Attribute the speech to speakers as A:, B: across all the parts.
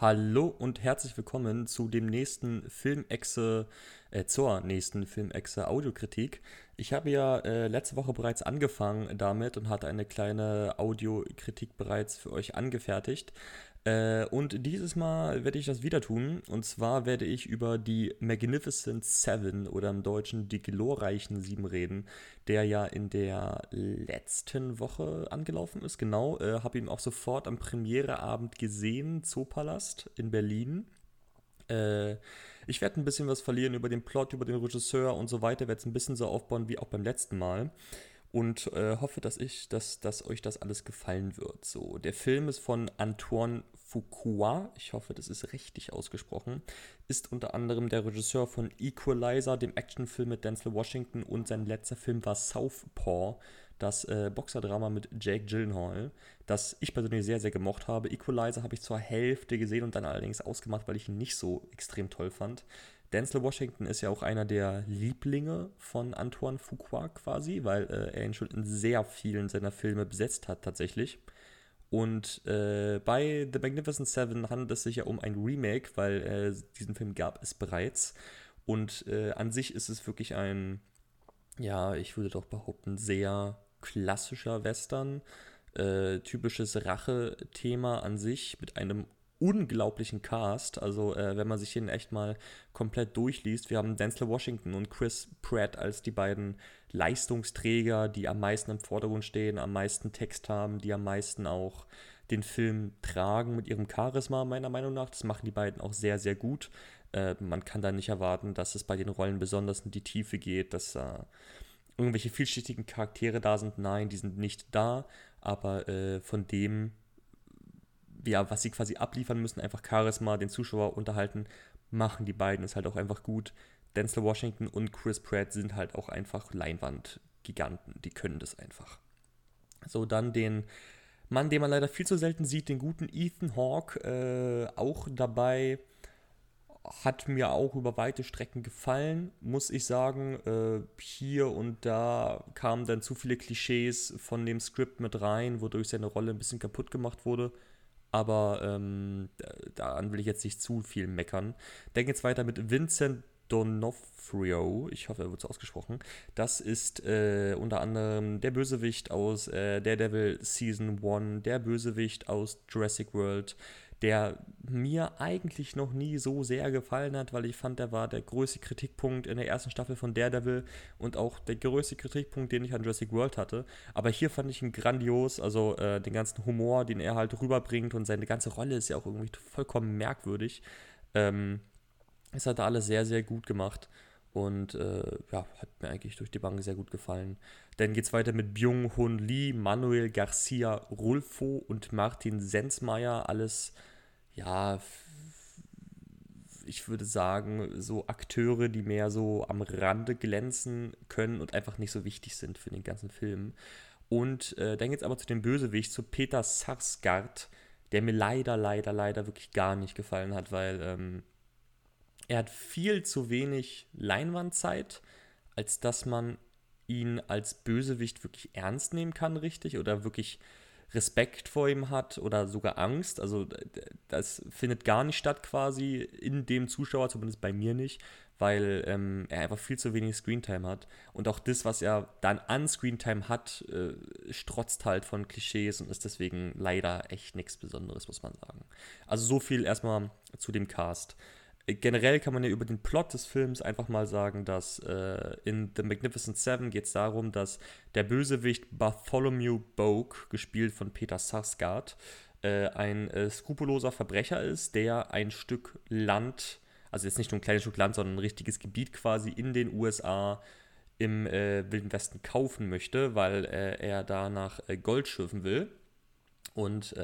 A: Hallo und herzlich willkommen zu dem nächsten Filmexe, äh, zur nächsten Filmexe Audiokritik. Ich habe ja äh, letzte Woche bereits angefangen damit und hatte eine kleine Audiokritik bereits für euch angefertigt. Äh, und dieses Mal werde ich das wieder tun. Und zwar werde ich über die Magnificent Seven oder im Deutschen die glorreichen Sieben reden, der ja in der letzten Woche angelaufen ist. Genau, äh, habe ihn auch sofort am Premiereabend gesehen, Zoopalast in Berlin. Äh, ich werde ein bisschen was verlieren über den Plot, über den Regisseur und so weiter. Werde es ein bisschen so aufbauen wie auch beim letzten Mal und äh, hoffe, dass ich, dass, dass euch das alles gefallen wird. So, der Film ist von Antoine Fuqua, ich hoffe, das ist richtig ausgesprochen, ist unter anderem der Regisseur von Equalizer, dem Actionfilm mit Denzel Washington und sein letzter Film war Southpaw, das äh, Boxerdrama mit Jake Gyllenhaal, das ich persönlich sehr, sehr gemocht habe. Equalizer habe ich zur Hälfte gesehen und dann allerdings ausgemacht, weil ich ihn nicht so extrem toll fand. Denzel Washington ist ja auch einer der Lieblinge von Antoine Fuqua quasi, weil äh, er ihn schon in sehr vielen seiner Filme besetzt hat tatsächlich. Und äh, bei The Magnificent Seven handelt es sich ja um ein Remake, weil äh, diesen Film gab es bereits. Und äh, an sich ist es wirklich ein, ja, ich würde doch behaupten, sehr klassischer Western. Äh, typisches Rache-Thema an sich mit einem unglaublichen Cast. Also, äh, wenn man sich den echt mal komplett durchliest, wir haben Denzel Washington und Chris Pratt als die beiden Leistungsträger, die am meisten im Vordergrund stehen, am meisten Text haben, die am meisten auch den Film tragen mit ihrem Charisma, meiner Meinung nach. Das machen die beiden auch sehr, sehr gut. Äh, man kann da nicht erwarten, dass es bei den Rollen besonders in die Tiefe geht, dass äh, irgendwelche vielschichtigen Charaktere da sind. Nein, die sind nicht da, aber äh, von dem, ja, was sie quasi abliefern müssen, einfach Charisma, den Zuschauer unterhalten, machen die beiden ist halt auch einfach gut. Denzel Washington und Chris Pratt sind halt auch einfach Leinwandgiganten, die können das einfach. So, dann den Mann, den man leider viel zu selten sieht, den guten Ethan Hawke, äh, auch dabei. Hat mir auch über weite Strecken gefallen, muss ich sagen. Äh, hier und da kamen dann zu viele Klischees von dem Skript mit rein, wodurch seine Rolle ein bisschen kaputt gemacht wurde aber ähm, daran will ich jetzt nicht zu viel meckern. Denke jetzt weiter mit Vincent Donofrio, ich hoffe, er wird so ausgesprochen. Das ist äh, unter anderem der Bösewicht aus äh, Daredevil Season 1, der Bösewicht aus Jurassic World, der mir eigentlich noch nie so sehr gefallen hat, weil ich fand, der war der größte Kritikpunkt in der ersten Staffel von Daredevil und auch der größte Kritikpunkt, den ich an Jurassic World hatte. Aber hier fand ich ihn grandios, also äh, den ganzen Humor, den er halt rüberbringt und seine ganze Rolle ist ja auch irgendwie vollkommen merkwürdig. Ähm, es hat alles sehr, sehr gut gemacht. Und äh, ja, hat mir eigentlich durch die Bank sehr gut gefallen. Dann geht es weiter mit Byung-Hun Lee, Manuel Garcia Rulfo und Martin Sensmeier. Alles ja, ich würde sagen, so Akteure, die mehr so am Rande glänzen können und einfach nicht so wichtig sind für den ganzen Film. Und äh, dann es aber zu dem Bösewicht, zu Peter Sarsgaard, der mir leider, leider, leider wirklich gar nicht gefallen hat, weil ähm, er hat viel zu wenig Leinwandzeit, als dass man ihn als Bösewicht wirklich ernst nehmen kann, richtig, oder wirklich Respekt vor ihm hat oder sogar Angst. Also das findet gar nicht statt quasi in dem Zuschauer, zumindest bei mir nicht, weil ähm, er einfach viel zu wenig Screentime hat. Und auch das, was er dann an Screentime hat, äh, strotzt halt von Klischees und ist deswegen leider echt nichts Besonderes, muss man sagen. Also so viel erstmal zu dem Cast generell kann man ja über den Plot des Films einfach mal sagen, dass äh, in The Magnificent Seven geht es darum, dass der Bösewicht Bartholomew Bogue, gespielt von Peter Sarsgaard, äh, ein äh, skrupelloser Verbrecher ist, der ein Stück Land, also jetzt nicht nur ein kleines Stück Land, sondern ein richtiges Gebiet quasi in den USA im äh, Wilden Westen kaufen möchte, weil äh, er da nach äh, Gold schürfen will. Und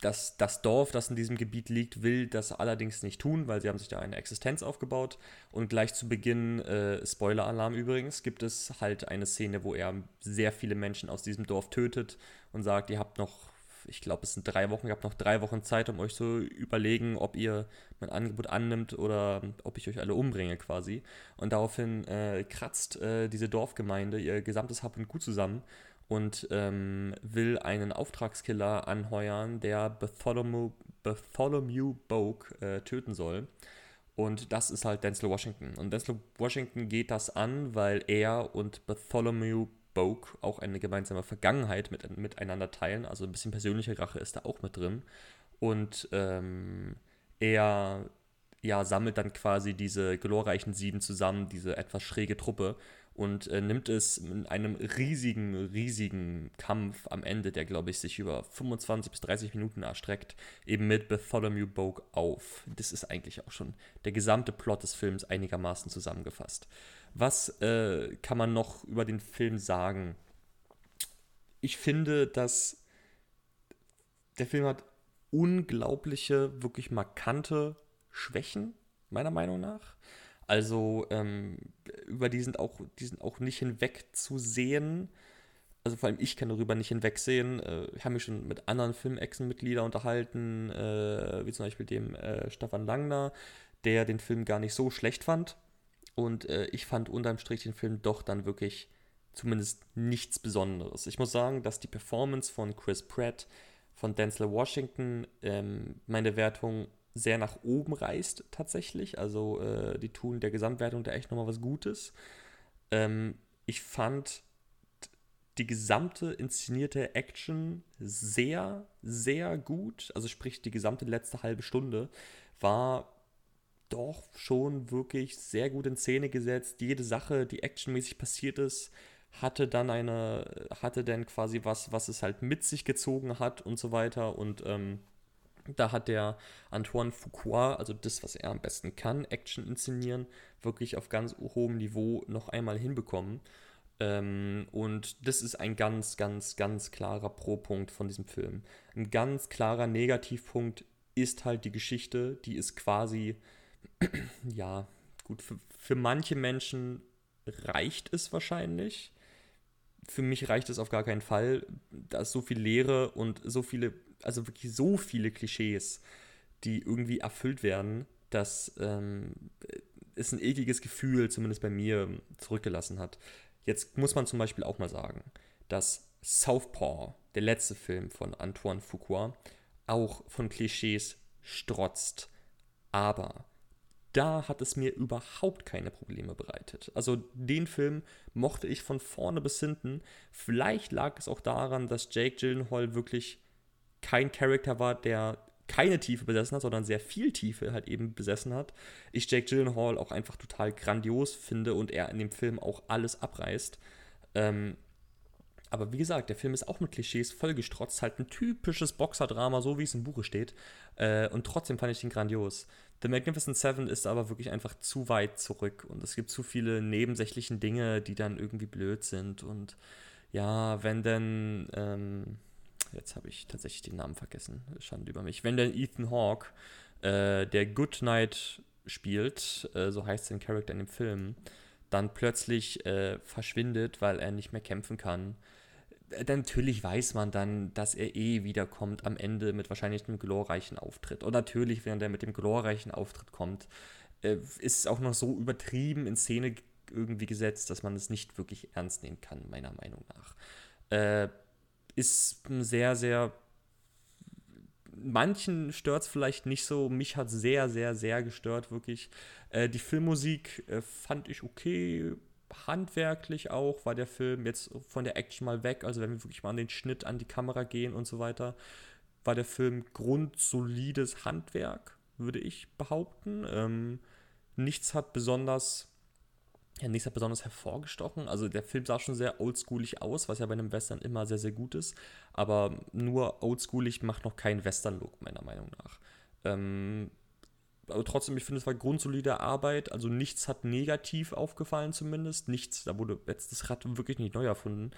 A: das, das Dorf, das in diesem Gebiet liegt, will das allerdings nicht tun, weil sie haben sich da eine Existenz aufgebaut. Und gleich zu Beginn, äh, Spoiler-Alarm übrigens, gibt es halt eine Szene, wo er sehr viele Menschen aus diesem Dorf tötet und sagt, ihr habt noch, ich glaube, es sind drei Wochen, ihr habt noch drei Wochen Zeit, um euch zu überlegen, ob ihr mein Angebot annimmt oder ob ich euch alle umbringe quasi. Und daraufhin äh, kratzt äh, diese Dorfgemeinde ihr gesamtes Hab und Gut zusammen und ähm, will einen Auftragskiller anheuern, der Bartholomew, Bartholomew Bogue äh, töten soll. Und das ist halt Denzel Washington. Und Denzel Washington geht das an, weil er und Bartholomew Bogue auch eine gemeinsame Vergangenheit mit, miteinander teilen. Also ein bisschen persönliche Rache ist da auch mit drin. Und ähm, er ja, sammelt dann quasi diese glorreichen Sieben zusammen, diese etwas schräge Truppe und äh, nimmt es in einem riesigen, riesigen Kampf am Ende, der, glaube ich, sich über 25 bis 30 Minuten erstreckt, eben mit Bartholomew Bogue auf. Das ist eigentlich auch schon der gesamte Plot des Films einigermaßen zusammengefasst. Was äh, kann man noch über den Film sagen? Ich finde, dass der Film hat unglaubliche, wirklich markante Schwächen, meiner Meinung nach. Also ähm, über die sind, auch, die sind auch nicht hinwegzusehen. Also vor allem ich kann darüber nicht hinwegsehen. Äh, ich habe mich schon mit anderen Filmechsen-Mitgliedern unterhalten, äh, wie zum Beispiel dem äh, Stefan Langner, der den Film gar nicht so schlecht fand. Und äh, ich fand unterm Strich den Film doch dann wirklich zumindest nichts Besonderes. Ich muss sagen, dass die Performance von Chris Pratt, von Denzel Washington ähm, meine Wertung sehr nach oben reißt tatsächlich. Also äh, die tun der Gesamtwertung da echt nochmal was Gutes. Ähm, ich fand die gesamte inszenierte Action sehr, sehr gut. Also sprich, die gesamte letzte halbe Stunde war doch schon wirklich sehr gut in Szene gesetzt. Jede Sache, die actionmäßig passiert ist, hatte dann eine, hatte dann quasi was, was es halt mit sich gezogen hat und so weiter. Und ähm, da hat der Antoine Fuqua, also das, was er am besten kann, Action inszenieren, wirklich auf ganz hohem Niveau noch einmal hinbekommen. Ähm, und das ist ein ganz, ganz, ganz klarer Pro-Punkt von diesem Film. Ein ganz klarer Negativpunkt ist halt die Geschichte, die ist quasi, ja, gut, für, für manche Menschen reicht es wahrscheinlich. Für mich reicht es auf gar keinen Fall. Da ist so viel Leere und so viele also wirklich so viele Klischees, die irgendwie erfüllt werden, dass ähm, es ein ekliges Gefühl, zumindest bei mir, zurückgelassen hat. Jetzt muss man zum Beispiel auch mal sagen, dass Southpaw, der letzte Film von Antoine Fuqua, auch von Klischees strotzt. Aber da hat es mir überhaupt keine Probleme bereitet. Also den Film mochte ich von vorne bis hinten. Vielleicht lag es auch daran, dass Jake Gyllenhaal wirklich kein Charakter war, der keine Tiefe besessen hat, sondern sehr viel Tiefe halt eben besessen hat. Ich Jake Gyllenhaal auch einfach total grandios finde und er in dem Film auch alles abreißt. Ähm, aber wie gesagt, der Film ist auch mit Klischees vollgestrotzt, halt ein typisches Boxerdrama, so wie es im Buche steht. Äh, und trotzdem fand ich ihn grandios. The Magnificent Seven ist aber wirklich einfach zu weit zurück und es gibt zu viele nebensächlichen Dinge, die dann irgendwie blöd sind. Und ja, wenn denn. Ähm, jetzt habe ich tatsächlich den Namen vergessen, Schande über mich. Wenn der Ethan Hawke, äh, der Goodnight spielt, äh, so heißt sein Charakter in dem Film, dann plötzlich äh, verschwindet, weil er nicht mehr kämpfen kann. Äh, natürlich weiß man dann, dass er eh wiederkommt am Ende mit wahrscheinlich einem glorreichen Auftritt. Und natürlich, wenn er mit dem glorreichen Auftritt kommt, äh, ist es auch noch so übertrieben in Szene irgendwie gesetzt, dass man es nicht wirklich ernst nehmen kann, meiner Meinung nach. Äh, ist sehr, sehr. Manchen stört es vielleicht nicht so. Mich hat sehr, sehr, sehr gestört, wirklich. Äh, die Filmmusik äh, fand ich okay. Handwerklich auch war der Film jetzt von der Action mal weg. Also, wenn wir wirklich mal an den Schnitt, an die Kamera gehen und so weiter, war der Film grundsolides Handwerk, würde ich behaupten. Ähm, nichts hat besonders ja, nichts hat besonders hervorgestochen. Also der Film sah schon sehr oldschoolig aus, was ja bei einem Western immer sehr, sehr gut ist. Aber nur oldschoolig macht noch keinen Western-Look, meiner Meinung nach. Ähm, aber trotzdem, ich finde, es war grundsolide Arbeit. Also nichts hat negativ aufgefallen zumindest. Nichts, da wurde jetzt das Rad wirklich nicht neu erfunden.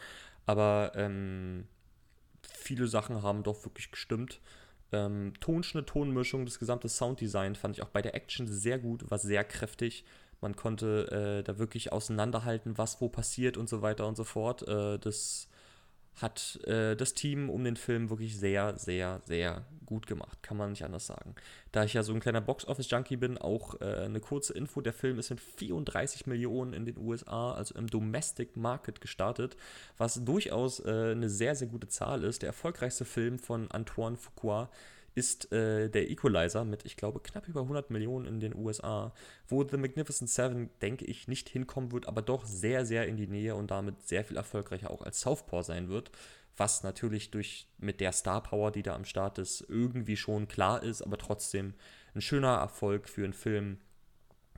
A: Aber ähm, viele Sachen haben doch wirklich gestimmt. Ähm, Tonschnitt, Tonmischung, das gesamte Sounddesign fand ich auch bei der Action sehr gut, war sehr kräftig. Man konnte äh, da wirklich auseinanderhalten, was wo passiert und so weiter und so fort. Äh, das hat äh, das Team um den Film wirklich sehr, sehr, sehr gut gemacht, kann man nicht anders sagen. Da ich ja so ein kleiner Box-Office-Junkie bin, auch äh, eine kurze Info, der Film ist mit 34 Millionen in den USA, also im Domestic Market gestartet, was durchaus äh, eine sehr, sehr gute Zahl ist. Der erfolgreichste Film von Antoine Fuqua ist äh, der Equalizer mit, ich glaube, knapp über 100 Millionen in den USA, wo The Magnificent Seven, denke ich, nicht hinkommen wird, aber doch sehr, sehr in die Nähe und damit sehr viel erfolgreicher auch als Southpaw sein wird. Was natürlich durch mit der Star Power, die da am Start ist, irgendwie schon klar ist, aber trotzdem ein schöner Erfolg für einen Film,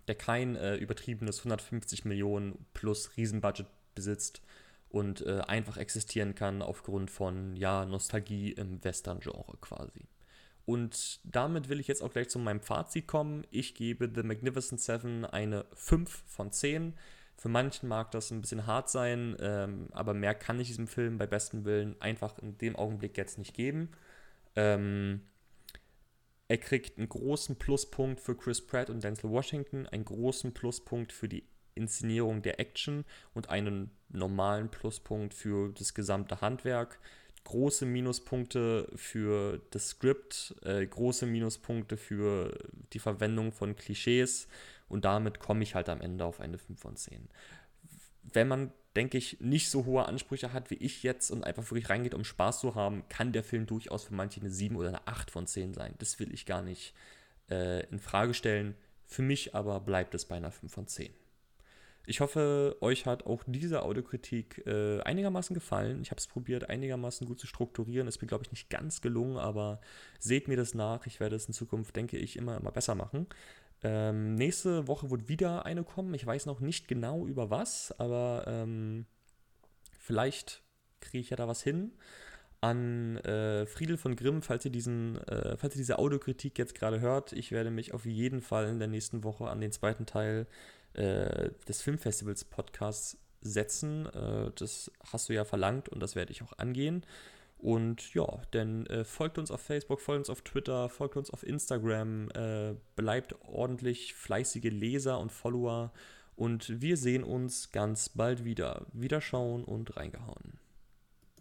A: der kein äh, übertriebenes 150 Millionen plus Riesenbudget besitzt und äh, einfach existieren kann aufgrund von ja, Nostalgie im Western-Genre quasi. Und damit will ich jetzt auch gleich zu meinem Fazit kommen. Ich gebe The Magnificent Seven eine 5 von 10. Für manchen mag das ein bisschen hart sein, ähm, aber mehr kann ich diesem Film bei bestem Willen einfach in dem Augenblick jetzt nicht geben. Ähm, er kriegt einen großen Pluspunkt für Chris Pratt und Denzel Washington, einen großen Pluspunkt für die Inszenierung der Action und einen normalen Pluspunkt für das gesamte Handwerk große Minuspunkte für das Skript, äh, große Minuspunkte für die Verwendung von Klischees und damit komme ich halt am Ende auf eine 5 von 10. Wenn man, denke ich, nicht so hohe Ansprüche hat wie ich jetzt und einfach wirklich reingeht, um Spaß zu haben, kann der Film durchaus für manche eine 7 oder eine 8 von 10 sein. Das will ich gar nicht äh, in Frage stellen. Für mich aber bleibt es bei einer 5 von 10. Ich hoffe, euch hat auch diese Audiokritik äh, einigermaßen gefallen. Ich habe es probiert, einigermaßen gut zu strukturieren. Ist mir, glaube ich, nicht ganz gelungen, aber seht mir das nach. Ich werde es in Zukunft, denke ich, immer, immer besser machen. Ähm, nächste Woche wird wieder eine kommen. Ich weiß noch nicht genau über was, aber ähm, vielleicht kriege ich ja da was hin. An äh, Friedel von Grimm, falls ihr, diesen, äh, falls ihr diese Audiokritik jetzt gerade hört, ich werde mich auf jeden Fall in der nächsten Woche an den zweiten Teil des Filmfestivals Podcasts setzen. Äh, das hast du ja verlangt und das werde ich auch angehen. Und ja, dann äh, folgt uns auf Facebook, folgt uns auf Twitter, folgt uns auf Instagram, äh, bleibt ordentlich fleißige Leser und Follower und wir sehen uns ganz bald wieder. Wiederschauen und reingehauen.